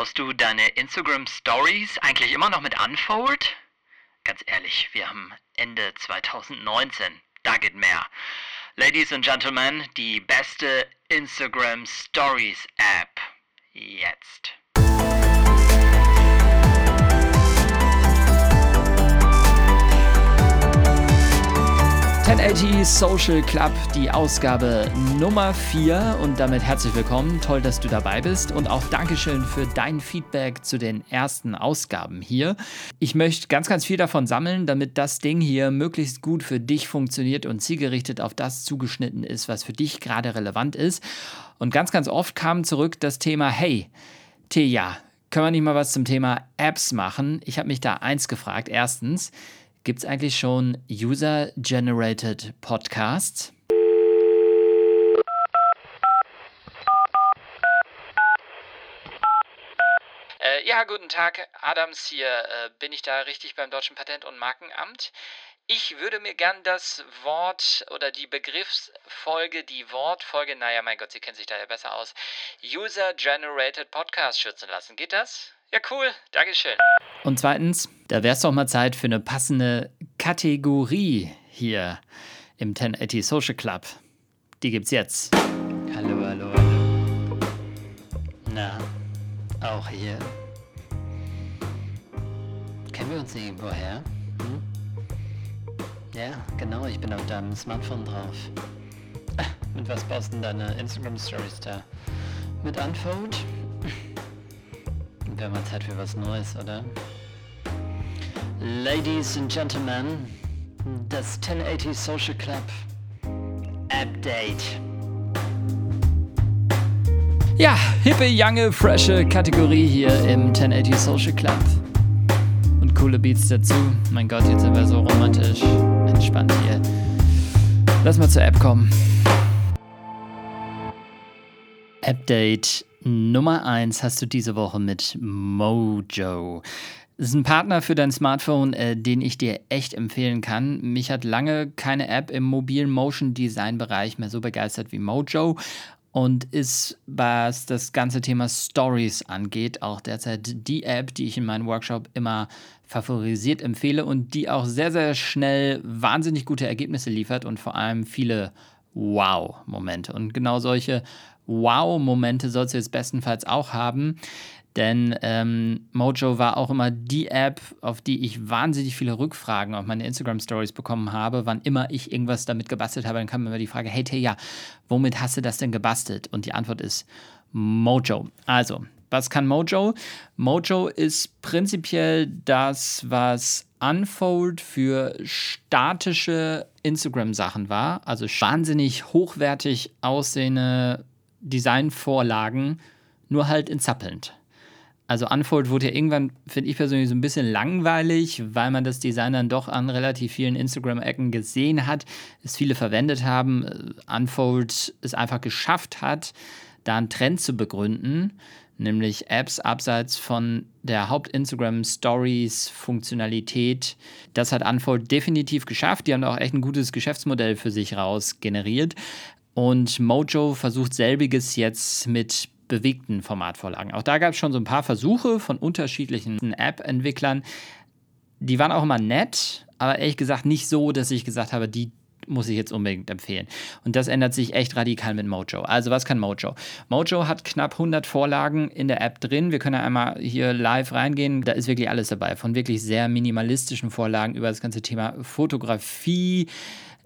Schaust du deine Instagram Stories eigentlich immer noch mit Unfold? Ganz ehrlich, wir haben Ende 2019. Da geht mehr. Ladies and Gentlemen, die beste Instagram Stories App. Jetzt. 1080 Social Club, die Ausgabe Nummer 4 und damit herzlich willkommen. Toll, dass du dabei bist und auch Dankeschön für dein Feedback zu den ersten Ausgaben hier. Ich möchte ganz, ganz viel davon sammeln, damit das Ding hier möglichst gut für dich funktioniert und zielgerichtet auf das zugeschnitten ist, was für dich gerade relevant ist. Und ganz, ganz oft kam zurück das Thema, hey, Teja, können wir nicht mal was zum Thema Apps machen? Ich habe mich da eins gefragt. Erstens, Gibt es eigentlich schon User-Generated Podcasts? Äh, ja, guten Tag, Adams hier. Äh, bin ich da richtig beim Deutschen Patent- und Markenamt? Ich würde mir gern das Wort oder die Begriffsfolge, die Wortfolge, naja, mein Gott, Sie kennen sich da ja besser aus, User-Generated Podcast schützen lassen. Geht das? Ja, cool. Dankeschön. Und zweitens, da wäre es doch mal Zeit für eine passende Kategorie hier im 1080 Social Club. Die gibt's jetzt. Hallo, hallo, hallo. Na, auch hier. Kennen wir uns irgendwoher? Hm? Ja, genau, ich bin auf deinem Smartphone drauf. Mit was baust du denn deine Instagram Stories da? Mit Unfold? Wäre mal Zeit für was Neues, oder? Ladies and Gentlemen, das 1080 Social Club Update. Ja, hippe, younge, frische Kategorie hier im 1080 Social Club. Und coole Beats dazu. Mein Gott, jetzt sind wir so romantisch. Entspannt hier. Lass mal zur App kommen. Update Nummer 1 hast du diese Woche mit Mojo. Das ist ein Partner für dein Smartphone, äh, den ich dir echt empfehlen kann. Mich hat lange keine App im mobilen Motion Design Bereich mehr so begeistert wie Mojo und ist, was das ganze Thema Stories angeht, auch derzeit die App, die ich in meinem Workshop immer favorisiert empfehle und die auch sehr, sehr schnell wahnsinnig gute Ergebnisse liefert und vor allem viele Wow-Momente. Und genau solche Wow-Momente sollst du jetzt bestenfalls auch haben. Denn ähm, Mojo war auch immer die App, auf die ich wahnsinnig viele Rückfragen auf meine Instagram-Stories bekommen habe. Wann immer ich irgendwas damit gebastelt habe, dann kam immer die Frage: Hey Teja, womit hast du das denn gebastelt? Und die Antwort ist Mojo. Also, was kann Mojo? Mojo ist prinzipiell das, was Unfold für statische Instagram-Sachen war. Also wahnsinnig hochwertig aussehende Designvorlagen, nur halt in zappelnd. Also Unfold wurde ja irgendwann, finde ich persönlich, so ein bisschen langweilig, weil man das Design dann doch an relativ vielen Instagram-Ecken gesehen hat, es viele verwendet haben, Unfold es einfach geschafft hat, da einen Trend zu begründen, nämlich Apps abseits von der Haupt-Instagram-Stories-Funktionalität. Das hat Unfold definitiv geschafft. Die haben auch echt ein gutes Geschäftsmodell für sich raus generiert. Und Mojo versucht selbiges jetzt mit bewegten Formatvorlagen. Auch da gab es schon so ein paar Versuche von unterschiedlichen App-Entwicklern. Die waren auch immer nett, aber ehrlich gesagt nicht so, dass ich gesagt habe, die muss ich jetzt unbedingt empfehlen. Und das ändert sich echt radikal mit Mojo. Also was kann Mojo? Mojo hat knapp 100 Vorlagen in der App drin. Wir können ja einmal hier live reingehen. Da ist wirklich alles dabei. Von wirklich sehr minimalistischen Vorlagen über das ganze Thema Fotografie,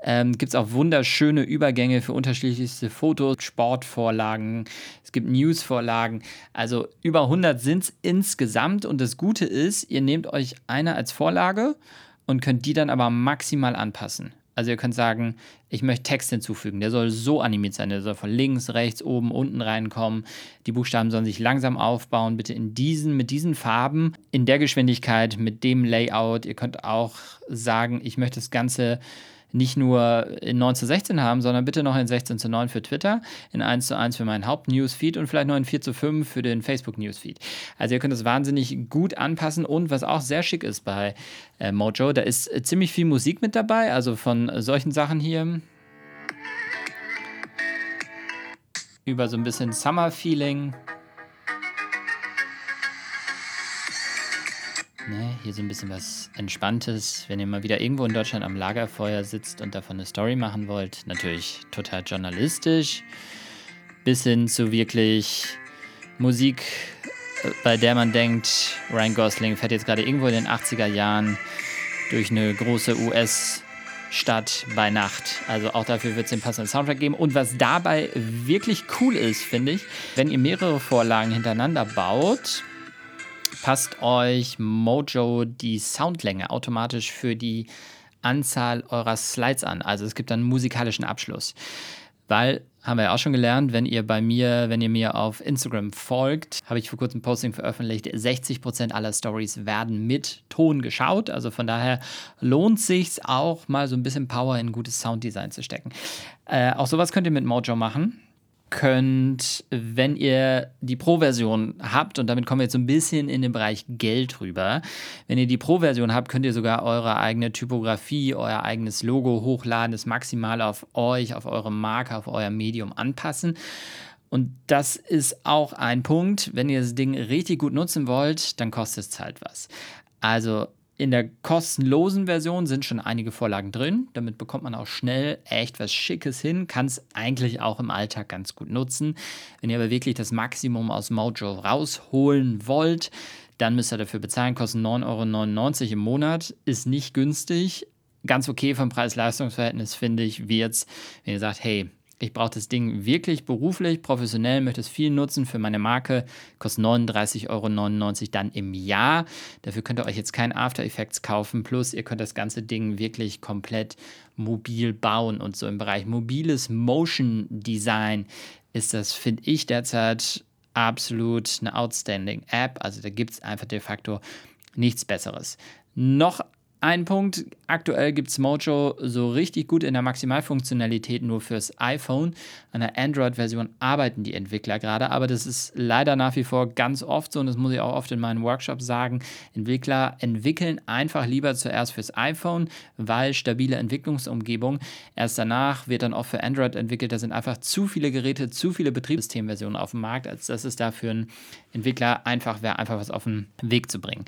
ähm, gibt es auch wunderschöne Übergänge für unterschiedlichste Fotos, Sportvorlagen, es gibt Newsvorlagen. Also über 100 sind es insgesamt. Und das Gute ist, ihr nehmt euch eine als Vorlage und könnt die dann aber maximal anpassen. Also ihr könnt sagen, ich möchte Text hinzufügen. Der soll so animiert sein. Der soll von links, rechts, oben, unten reinkommen. Die Buchstaben sollen sich langsam aufbauen. Bitte in diesen, mit diesen Farben, in der Geschwindigkeit, mit dem Layout. Ihr könnt auch sagen, ich möchte das Ganze nicht nur in 9 zu 16 haben, sondern bitte noch in 16 zu 9 für Twitter, in 1 zu 1 für meinen Haupt-Newsfeed und vielleicht noch in 4 zu 5 für den Facebook-Newsfeed. Also ihr könnt das wahnsinnig gut anpassen und was auch sehr schick ist bei äh, Mojo, da ist äh, ziemlich viel Musik mit dabei, also von solchen Sachen hier. Über so ein bisschen Summer-Feeling Hier so ein bisschen was Entspanntes. Wenn ihr mal wieder irgendwo in Deutschland am Lagerfeuer sitzt und davon eine Story machen wollt, natürlich total journalistisch. Bis hin zu wirklich Musik, äh, bei der man denkt, Ryan Gosling fährt jetzt gerade irgendwo in den 80er Jahren durch eine große US-Stadt bei Nacht. Also auch dafür wird es den passenden Soundtrack geben. Und was dabei wirklich cool ist, finde ich, wenn ihr mehrere Vorlagen hintereinander baut, passt euch Mojo die Soundlänge automatisch für die Anzahl eurer Slides an. Also es gibt einen musikalischen Abschluss. Weil, haben wir ja auch schon gelernt, wenn ihr bei mir, wenn ihr mir auf Instagram folgt, habe ich vor kurzem ein Posting veröffentlicht, 60% aller Stories werden mit Ton geschaut. Also von daher lohnt sich auch mal so ein bisschen Power in gutes Sounddesign zu stecken. Äh, auch sowas könnt ihr mit Mojo machen könnt, wenn ihr die Pro-Version habt, und damit kommen wir jetzt so ein bisschen in den Bereich Geld rüber, wenn ihr die Pro-Version habt, könnt ihr sogar eure eigene Typografie, euer eigenes Logo hochladen, das maximal auf euch, auf eure Marke, auf euer Medium anpassen. Und das ist auch ein Punkt, wenn ihr das Ding richtig gut nutzen wollt, dann kostet es halt was. Also in der kostenlosen Version sind schon einige Vorlagen drin. Damit bekommt man auch schnell echt was Schickes hin. Kann es eigentlich auch im Alltag ganz gut nutzen. Wenn ihr aber wirklich das Maximum aus Mojo rausholen wollt, dann müsst ihr dafür bezahlen. Kostet 9,99 Euro im Monat. Ist nicht günstig. Ganz okay vom Preis-Leistungs-Verhältnis, finde ich, wird es, wenn ihr sagt, hey, ich brauche das Ding wirklich beruflich, professionell, möchte es viel nutzen für meine Marke. Kostet 39,99 Euro dann im Jahr. Dafür könnt ihr euch jetzt kein After Effects kaufen. Plus, ihr könnt das ganze Ding wirklich komplett mobil bauen. Und so im Bereich mobiles Motion Design ist das, finde ich, derzeit absolut eine outstanding App. Also da gibt es einfach de facto nichts Besseres. Noch ein Punkt, aktuell gibt es Mojo so richtig gut in der Maximalfunktionalität nur fürs iPhone. An der Android-Version arbeiten die Entwickler gerade, aber das ist leider nach wie vor ganz oft so und das muss ich auch oft in meinen Workshops sagen. Entwickler entwickeln einfach lieber zuerst fürs iPhone, weil stabile Entwicklungsumgebung. Erst danach wird dann auch für Android entwickelt. Da sind einfach zu viele Geräte, zu viele Betriebssystemversionen auf dem Markt, als dass es da für einen Entwickler einfach wäre, einfach was auf den Weg zu bringen.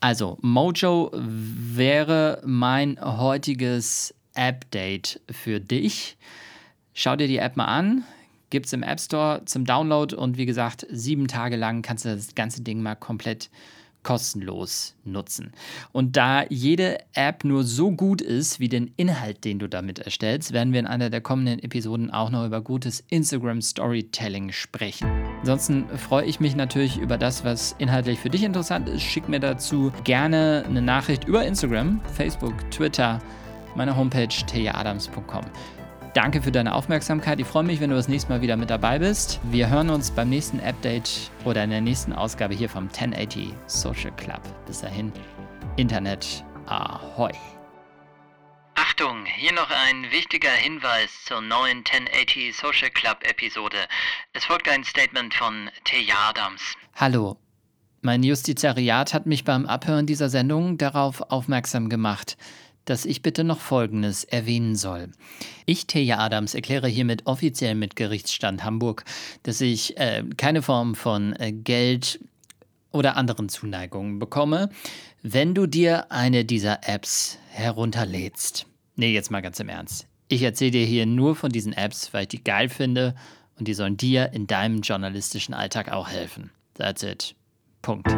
Also, Mojo wäre mein heutiges Update für dich. Schau dir die App mal an. Gibt es im App Store zum Download und wie gesagt, sieben Tage lang kannst du das ganze Ding mal komplett kostenlos nutzen. Und da jede App nur so gut ist wie den Inhalt, den du damit erstellst, werden wir in einer der kommenden Episoden auch noch über gutes Instagram Storytelling sprechen. Ansonsten freue ich mich natürlich über das, was inhaltlich für dich interessant ist. Schick mir dazu gerne eine Nachricht über Instagram, Facebook, Twitter, meine Homepage tejaadams.com. Danke für deine Aufmerksamkeit. Ich freue mich, wenn du das nächste Mal wieder mit dabei bist. Wir hören uns beim nächsten Update oder in der nächsten Ausgabe hier vom 1080 Social Club. Bis dahin, Internet, ahoi. Achtung, hier noch ein wichtiger Hinweis zur neuen 1080 Social Club Episode. Es folgt ein Statement von Teja Adams. Hallo. Mein Justizariat hat mich beim Abhören dieser Sendung darauf aufmerksam gemacht, dass ich bitte noch Folgendes erwähnen soll. Ich, Teja Adams, erkläre hiermit offiziell mit Gerichtsstand Hamburg, dass ich äh, keine Form von äh, Geld oder anderen Zuneigungen bekomme, wenn du dir eine dieser Apps herunterlädst. Nee, jetzt mal ganz im Ernst. Ich erzähle dir hier nur von diesen Apps, weil ich die geil finde und die sollen dir in deinem journalistischen Alltag auch helfen. That's it. Punkt.